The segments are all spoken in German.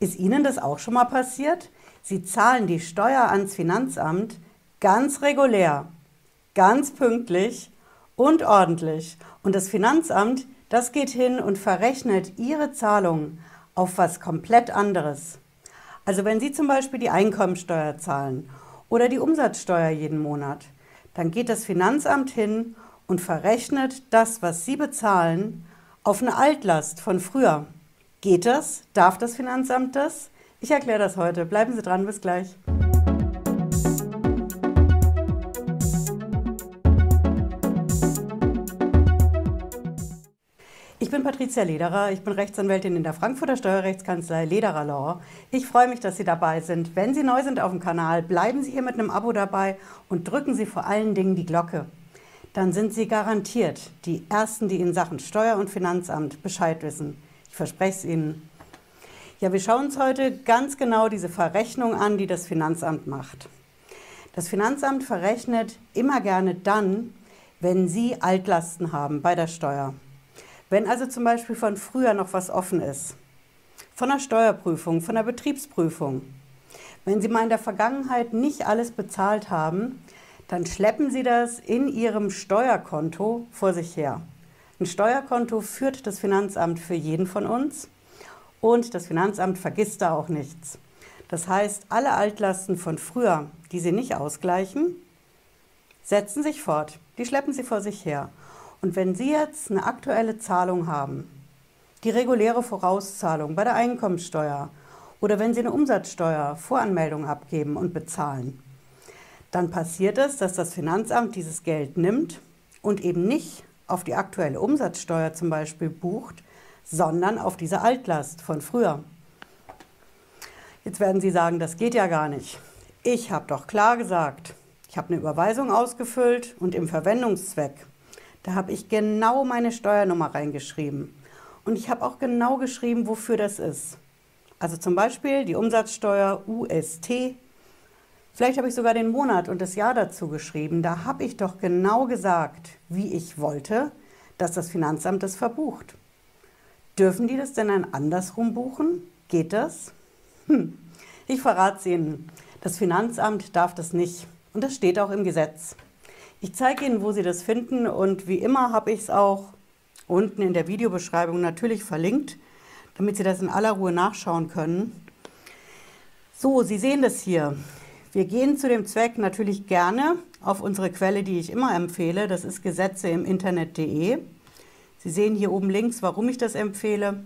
Ist Ihnen das auch schon mal passiert? Sie zahlen die Steuer ans Finanzamt ganz regulär, ganz pünktlich und ordentlich. Und das Finanzamt, das geht hin und verrechnet Ihre Zahlungen auf was komplett anderes. Also wenn Sie zum Beispiel die Einkommensteuer zahlen oder die Umsatzsteuer jeden Monat, dann geht das Finanzamt hin und verrechnet das, was Sie bezahlen, auf eine Altlast von früher. Geht das? Darf das Finanzamt das? Ich erkläre das heute. Bleiben Sie dran, bis gleich. Ich bin Patricia Lederer, ich bin Rechtsanwältin in der Frankfurter Steuerrechtskanzlei Lederer Law. Ich freue mich, dass Sie dabei sind. Wenn Sie neu sind auf dem Kanal, bleiben Sie hier mit einem Abo dabei und drücken Sie vor allen Dingen die Glocke. Dann sind Sie garantiert die Ersten, die in Sachen Steuer- und Finanzamt Bescheid wissen. Ich verspreche es Ihnen. Ja, wir schauen uns heute ganz genau diese Verrechnung an, die das Finanzamt macht. Das Finanzamt verrechnet immer gerne dann, wenn Sie Altlasten haben bei der Steuer. Wenn also zum Beispiel von früher noch was offen ist, von der Steuerprüfung, von der Betriebsprüfung, wenn Sie mal in der Vergangenheit nicht alles bezahlt haben, dann schleppen Sie das in Ihrem Steuerkonto vor sich her. Ein Steuerkonto führt das Finanzamt für jeden von uns und das Finanzamt vergisst da auch nichts. Das heißt, alle Altlasten von früher, die Sie nicht ausgleichen, setzen sich fort. Die schleppen Sie vor sich her. Und wenn Sie jetzt eine aktuelle Zahlung haben, die reguläre Vorauszahlung bei der Einkommensteuer oder wenn Sie eine Umsatzsteuer-Voranmeldung abgeben und bezahlen, dann passiert es, dass das Finanzamt dieses Geld nimmt und eben nicht auf die aktuelle Umsatzsteuer zum Beispiel bucht, sondern auf diese Altlast von früher. Jetzt werden Sie sagen, das geht ja gar nicht. Ich habe doch klar gesagt, ich habe eine Überweisung ausgefüllt und im Verwendungszweck da habe ich genau meine Steuernummer reingeschrieben. Und ich habe auch genau geschrieben, wofür das ist. Also zum Beispiel die Umsatzsteuer UST. Vielleicht habe ich sogar den Monat und das Jahr dazu geschrieben. Da habe ich doch genau gesagt, wie ich wollte, dass das Finanzamt das verbucht. Dürfen die das denn dann andersrum buchen? Geht das? Hm. Ich verrate es Ihnen. Das Finanzamt darf das nicht. Und das steht auch im Gesetz. Ich zeige Ihnen, wo Sie das finden und wie immer habe ich es auch unten in der Videobeschreibung natürlich verlinkt, damit Sie das in aller Ruhe nachschauen können. So, Sie sehen das hier. Wir gehen zu dem Zweck natürlich gerne auf unsere Quelle, die ich immer empfehle. Das ist Gesetze im Internet.de. Sie sehen hier oben links, warum ich das empfehle.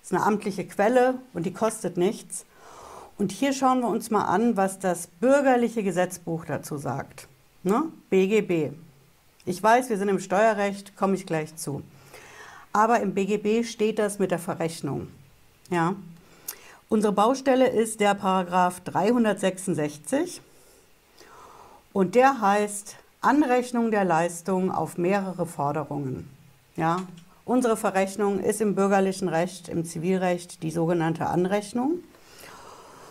Das ist eine amtliche Quelle und die kostet nichts. Und hier schauen wir uns mal an, was das bürgerliche Gesetzbuch dazu sagt. Ne? BGB. Ich weiß, wir sind im Steuerrecht, komme ich gleich zu. Aber im BGB steht das mit der Verrechnung. Ja. Unsere Baustelle ist der Paragraph 366 und der heißt Anrechnung der Leistung auf mehrere Forderungen. Ja. Unsere Verrechnung ist im bürgerlichen Recht, im Zivilrecht die sogenannte Anrechnung.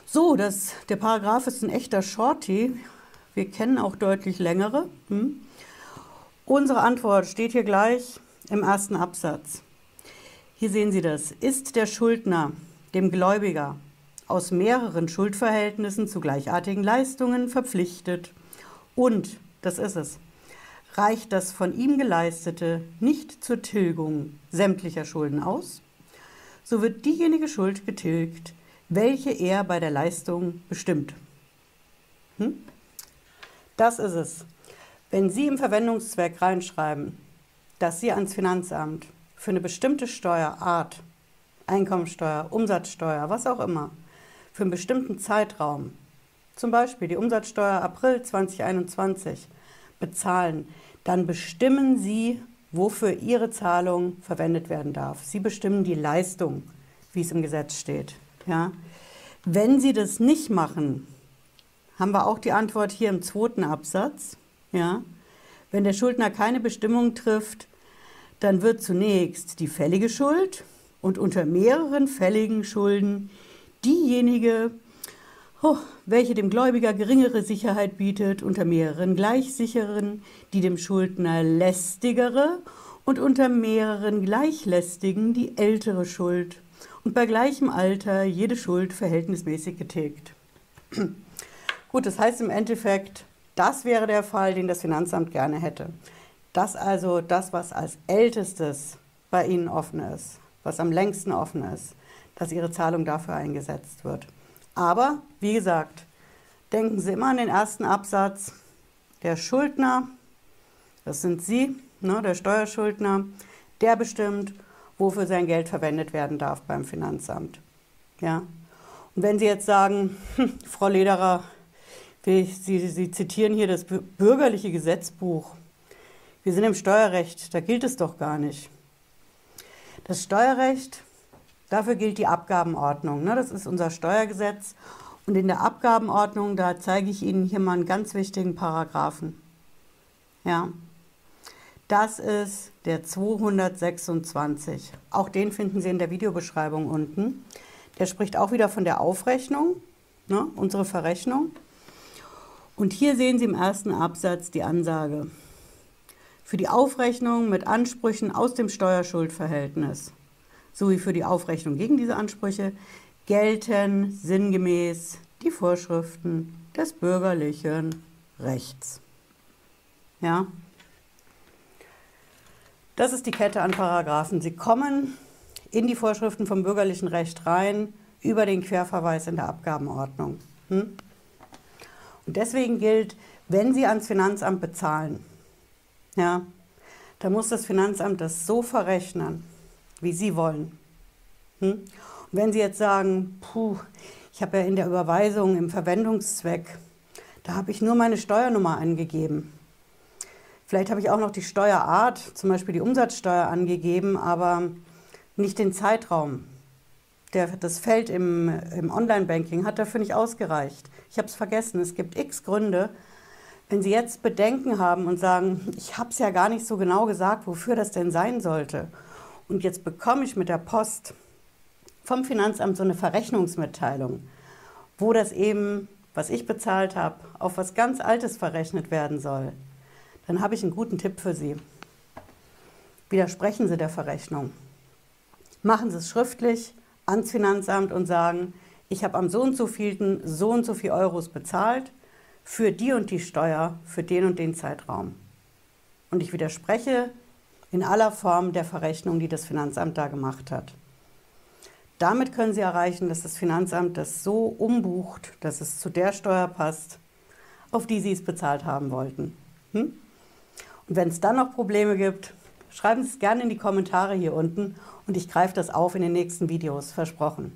So, das, der Paragraph ist ein echter Shorty, wir kennen auch deutlich längere. Hm? Unsere Antwort steht hier gleich im ersten Absatz. Hier sehen Sie das. Ist der Schuldner dem Gläubiger aus mehreren Schuldverhältnissen zu gleichartigen Leistungen verpflichtet und, das ist es, reicht das von ihm geleistete nicht zur Tilgung sämtlicher Schulden aus, so wird diejenige Schuld getilgt, welche er bei der Leistung bestimmt. Hm? Das ist es. Wenn Sie im Verwendungszweck reinschreiben, dass Sie ans Finanzamt für eine bestimmte Steuerart, Einkommensteuer, Umsatzsteuer, was auch immer, für einen bestimmten Zeitraum, zum Beispiel die Umsatzsteuer April 2021, bezahlen, dann bestimmen Sie, wofür Ihre Zahlung verwendet werden darf. Sie bestimmen die Leistung, wie es im Gesetz steht. Ja? Wenn Sie das nicht machen, haben wir auch die Antwort hier im zweiten Absatz. Ja? Wenn der Schuldner keine Bestimmung trifft, dann wird zunächst die fällige Schuld und unter mehreren fälligen Schulden diejenige, oh, welche dem Gläubiger geringere Sicherheit bietet, unter mehreren gleichsicheren, die dem Schuldner lästigere und unter mehreren gleichlästigen die ältere Schuld und bei gleichem Alter jede Schuld verhältnismäßig getilgt. Gut, das heißt im Endeffekt, das wäre der Fall, den das Finanzamt gerne hätte. Dass also das, was als ältestes bei Ihnen offen ist, was am längsten offen ist, dass Ihre Zahlung dafür eingesetzt wird. Aber, wie gesagt, denken Sie immer an den ersten Absatz. Der Schuldner, das sind Sie, ne, der Steuerschuldner, der bestimmt, wofür sein Geld verwendet werden darf beim Finanzamt. Ja? Und wenn Sie jetzt sagen, hm, Frau Lederer, Sie, Sie zitieren hier das bürgerliche Gesetzbuch. Wir sind im Steuerrecht, da gilt es doch gar nicht. Das Steuerrecht, dafür gilt die Abgabenordnung. Ne? Das ist unser Steuergesetz. Und in der Abgabenordnung, da zeige ich Ihnen hier mal einen ganz wichtigen Paragraphen. Ja, das ist der 226. Auch den finden Sie in der Videobeschreibung unten. Der spricht auch wieder von der Aufrechnung, ne, unsere Verrechnung. Und hier sehen Sie im ersten Absatz die Ansage. Für die Aufrechnung mit Ansprüchen aus dem Steuerschuldverhältnis sowie für die Aufrechnung gegen diese Ansprüche gelten sinngemäß die Vorschriften des bürgerlichen Rechts. Ja, das ist die Kette an Paragraphen. Sie kommen in die Vorschriften vom bürgerlichen Recht rein über den Querverweis in der Abgabenordnung. Hm? Und deswegen gilt, wenn Sie ans Finanzamt bezahlen, ja, dann muss das Finanzamt das so verrechnen, wie Sie wollen. Hm? Und wenn Sie jetzt sagen, puh, ich habe ja in der Überweisung im Verwendungszweck, da habe ich nur meine Steuernummer angegeben. Vielleicht habe ich auch noch die Steuerart, zum Beispiel die Umsatzsteuer angegeben, aber nicht den Zeitraum. Der, das Feld im, im Online-Banking hat dafür nicht ausgereicht. Ich habe es vergessen. Es gibt x Gründe. Wenn Sie jetzt Bedenken haben und sagen, ich habe es ja gar nicht so genau gesagt, wofür das denn sein sollte, und jetzt bekomme ich mit der Post vom Finanzamt so eine Verrechnungsmitteilung, wo das eben, was ich bezahlt habe, auf was ganz Altes verrechnet werden soll, dann habe ich einen guten Tipp für Sie. Widersprechen Sie der Verrechnung. Machen Sie es schriftlich ans Finanzamt und sagen, ich habe am so und so vielen so und so viel Euros bezahlt für die und die Steuer für den und den Zeitraum. Und ich widerspreche in aller Form der Verrechnung, die das Finanzamt da gemacht hat. Damit können Sie erreichen, dass das Finanzamt das so umbucht, dass es zu der Steuer passt, auf die Sie es bezahlt haben wollten. Hm? Und wenn es dann noch Probleme gibt, schreiben Sie es gerne in die Kommentare hier unten und ich greife das auf in den nächsten Videos, versprochen.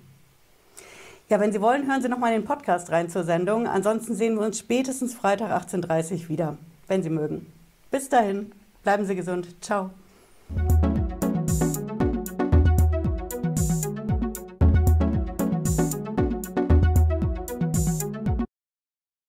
Ja, wenn Sie wollen, hören Sie noch mal in den Podcast rein zur Sendung. Ansonsten sehen wir uns spätestens Freitag 18.30 Uhr wieder, wenn Sie mögen. Bis dahin, bleiben Sie gesund. Ciao.